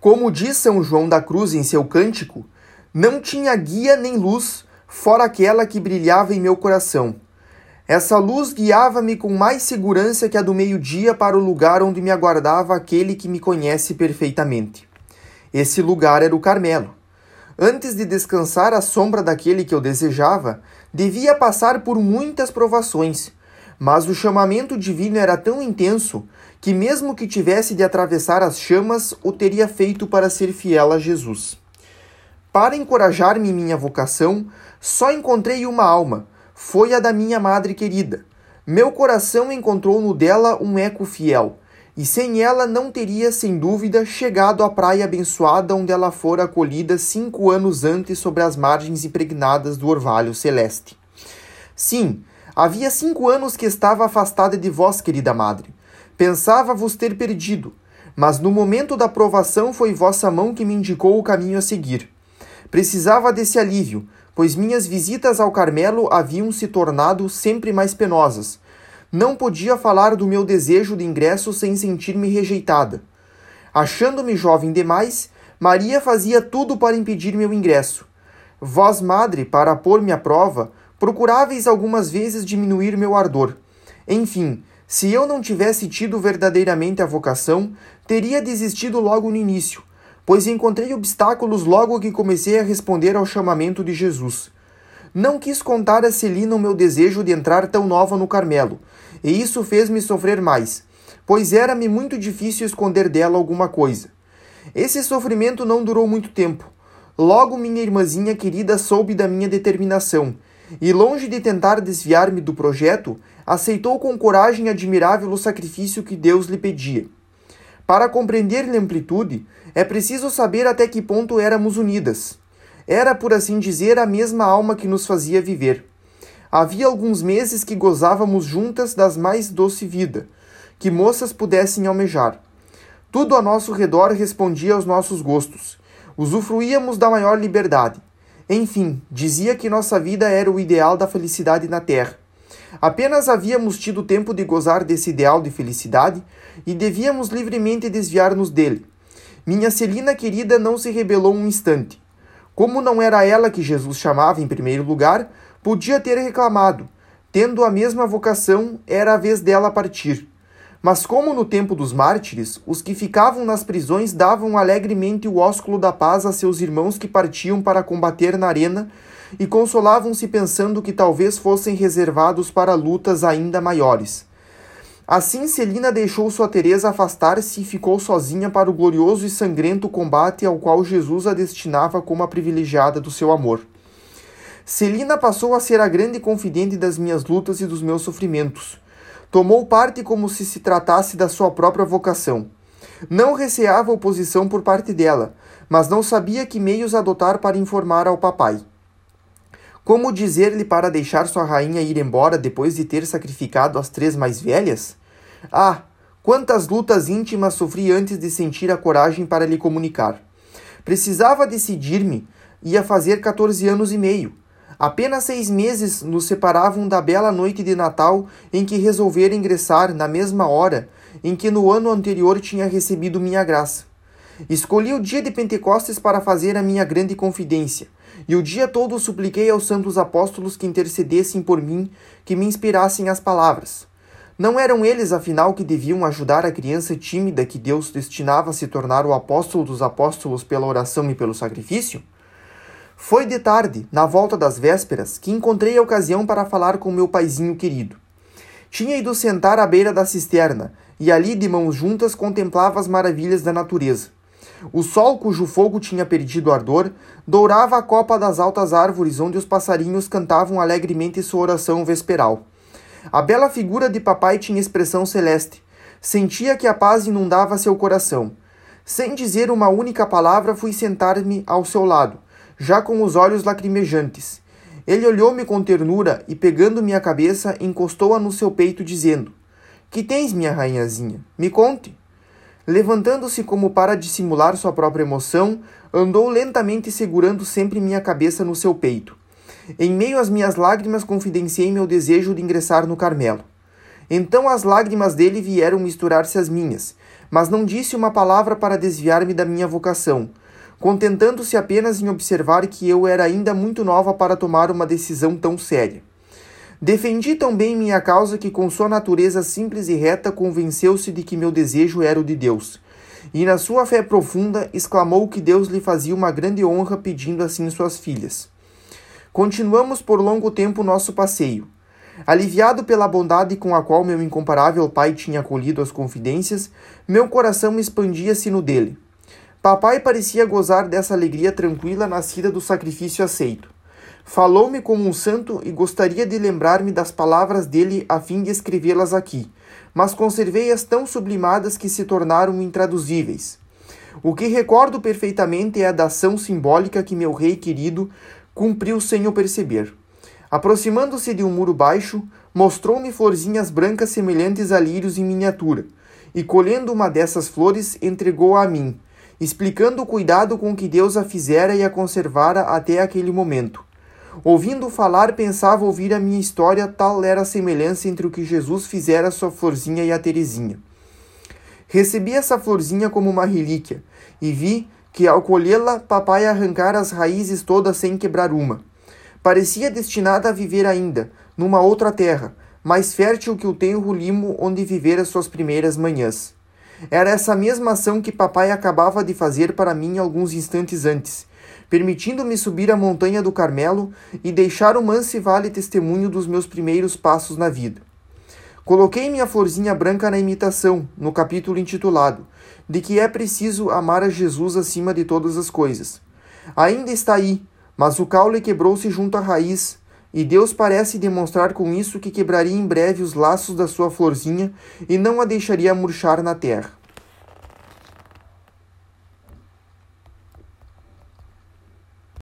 Como diz São João da Cruz em seu cântico, não tinha guia nem luz, fora aquela que brilhava em meu coração. Essa luz guiava-me com mais segurança que a do meio-dia para o lugar onde me aguardava aquele que me conhece perfeitamente. Esse lugar era o Carmelo. Antes de descansar à sombra daquele que eu desejava, devia passar por muitas provações, mas o chamamento divino era tão intenso que, mesmo que tivesse de atravessar as chamas, o teria feito para ser fiel a Jesus. Para encorajar-me em minha vocação, só encontrei uma alma, foi a da minha madre querida. Meu coração encontrou no dela um eco fiel, e sem ela não teria, sem dúvida, chegado à praia abençoada onde ela fora acolhida cinco anos antes sobre as margens impregnadas do orvalho celeste. Sim, havia cinco anos que estava afastada de vós, querida madre. Pensava vos ter perdido, mas no momento da provação foi vossa mão que me indicou o caminho a seguir. Precisava desse alívio, pois minhas visitas ao Carmelo haviam se tornado sempre mais penosas. Não podia falar do meu desejo de ingresso sem sentir-me rejeitada. Achando-me jovem demais, Maria fazia tudo para impedir meu ingresso. Vós, madre, para pôr-me à prova, procuráveis algumas vezes diminuir meu ardor. Enfim, se eu não tivesse tido verdadeiramente a vocação, teria desistido logo no início, pois encontrei obstáculos logo que comecei a responder ao chamamento de Jesus. Não quis contar a Celina o meu desejo de entrar tão nova no Carmelo, e isso fez-me sofrer mais, pois era-me muito difícil esconder dela alguma coisa. Esse sofrimento não durou muito tempo. Logo minha irmãzinha querida soube da minha determinação, e longe de tentar desviar-me do projeto, aceitou com coragem admirável o sacrifício que Deus lhe pedia. Para compreender-lhe amplitude, é preciso saber até que ponto éramos unidas. Era, por assim dizer, a mesma alma que nos fazia viver. Havia alguns meses que gozávamos juntas das mais doce vida, que moças pudessem almejar. Tudo a nosso redor respondia aos nossos gostos. Usufruíamos da maior liberdade. Enfim, dizia que nossa vida era o ideal da felicidade na terra. Apenas havíamos tido tempo de gozar desse ideal de felicidade e devíamos livremente desviar-nos dele. Minha Celina querida não se rebelou um instante. Como não era ela que Jesus chamava em primeiro lugar, podia ter reclamado. Tendo a mesma vocação, era a vez dela partir. Mas como no tempo dos mártires, os que ficavam nas prisões davam alegremente o ósculo da paz a seus irmãos que partiam para combater na arena e consolavam-se pensando que talvez fossem reservados para lutas ainda maiores. Assim, Celina deixou sua Teresa afastar-se e ficou sozinha para o glorioso e sangrento combate ao qual Jesus a destinava como a privilegiada do seu amor. Celina passou a ser a grande confidente das minhas lutas e dos meus sofrimentos. Tomou parte como se se tratasse da sua própria vocação. Não receava oposição por parte dela, mas não sabia que meios adotar para informar ao papai. Como dizer-lhe para deixar sua rainha ir embora depois de ter sacrificado as três mais velhas? Ah, quantas lutas íntimas sofri antes de sentir a coragem para lhe comunicar. Precisava decidir-me, ia fazer 14 anos e meio. Apenas seis meses nos separavam da bela noite de Natal em que resolvera ingressar na mesma hora em que no ano anterior tinha recebido minha graça. Escolhi o dia de Pentecostes para fazer a minha grande confidência e o dia todo supliquei aos santos apóstolos que intercedessem por mim, que me inspirassem as palavras. Não eram eles, afinal, que deviam ajudar a criança tímida que Deus destinava a se tornar o apóstolo dos apóstolos pela oração e pelo sacrifício? Foi de tarde, na volta das vésperas, que encontrei a ocasião para falar com meu paizinho querido. Tinha ido sentar à beira da cisterna e ali, de mãos juntas, contemplava as maravilhas da natureza. O sol, cujo fogo tinha perdido ardor, dourava a copa das altas árvores onde os passarinhos cantavam alegremente sua oração vesperal. A bela figura de papai tinha expressão celeste. Sentia que a paz inundava seu coração. Sem dizer uma única palavra, fui sentar-me ao seu lado, já com os olhos lacrimejantes. Ele olhou-me com ternura e, pegando minha cabeça, encostou-a no seu peito, dizendo: Que tens, minha rainhazinha? Me conte. Levantando-se como para dissimular sua própria emoção, andou lentamente segurando sempre minha cabeça no seu peito. Em meio às minhas lágrimas, confidenciei meu desejo de ingressar no Carmelo. Então as lágrimas dele vieram misturar-se às minhas, mas não disse uma palavra para desviar-me da minha vocação, contentando-se apenas em observar que eu era ainda muito nova para tomar uma decisão tão séria. Defendi tão bem minha causa que, com sua natureza simples e reta, convenceu-se de que meu desejo era o de Deus. E, na sua fé profunda, exclamou que Deus lhe fazia uma grande honra pedindo assim suas filhas. Continuamos por longo tempo nosso passeio. Aliviado pela bondade com a qual meu incomparável pai tinha acolhido as confidências, meu coração expandia-se no dele. Papai parecia gozar dessa alegria tranquila nascida do sacrifício aceito. Falou-me como um santo e gostaria de lembrar-me das palavras dele a fim de escrevê-las aqui, mas conservei-as tão sublimadas que se tornaram intraduzíveis. O que recordo perfeitamente é a da ação simbólica que meu rei querido cumpriu sem o perceber. Aproximando-se de um muro baixo, mostrou-me florzinhas brancas semelhantes a lírios em miniatura, e colhendo uma dessas flores, entregou-a a mim, explicando o cuidado com que Deus a fizera e a conservara até aquele momento. Ouvindo falar, pensava ouvir a minha história, tal era a semelhança entre o que Jesus fizera a sua florzinha e a Terezinha. Recebi essa florzinha como uma relíquia, e vi que, ao colhê-la, papai arrancara as raízes todas sem quebrar uma. Parecia destinada a viver ainda, numa outra terra, mais fértil que o tenro limo onde vivera suas primeiras manhãs. Era essa mesma ação que papai acabava de fazer para mim alguns instantes antes, permitindo-me subir a montanha do Carmelo e deixar o manso vale testemunho dos meus primeiros passos na vida. Coloquei minha florzinha branca na imitação, no capítulo intitulado De que é preciso amar a Jesus acima de todas as coisas. Ainda está aí, mas o caule quebrou-se junto à raiz, e Deus parece demonstrar com isso que quebraria em breve os laços da sua florzinha e não a deixaria murchar na terra.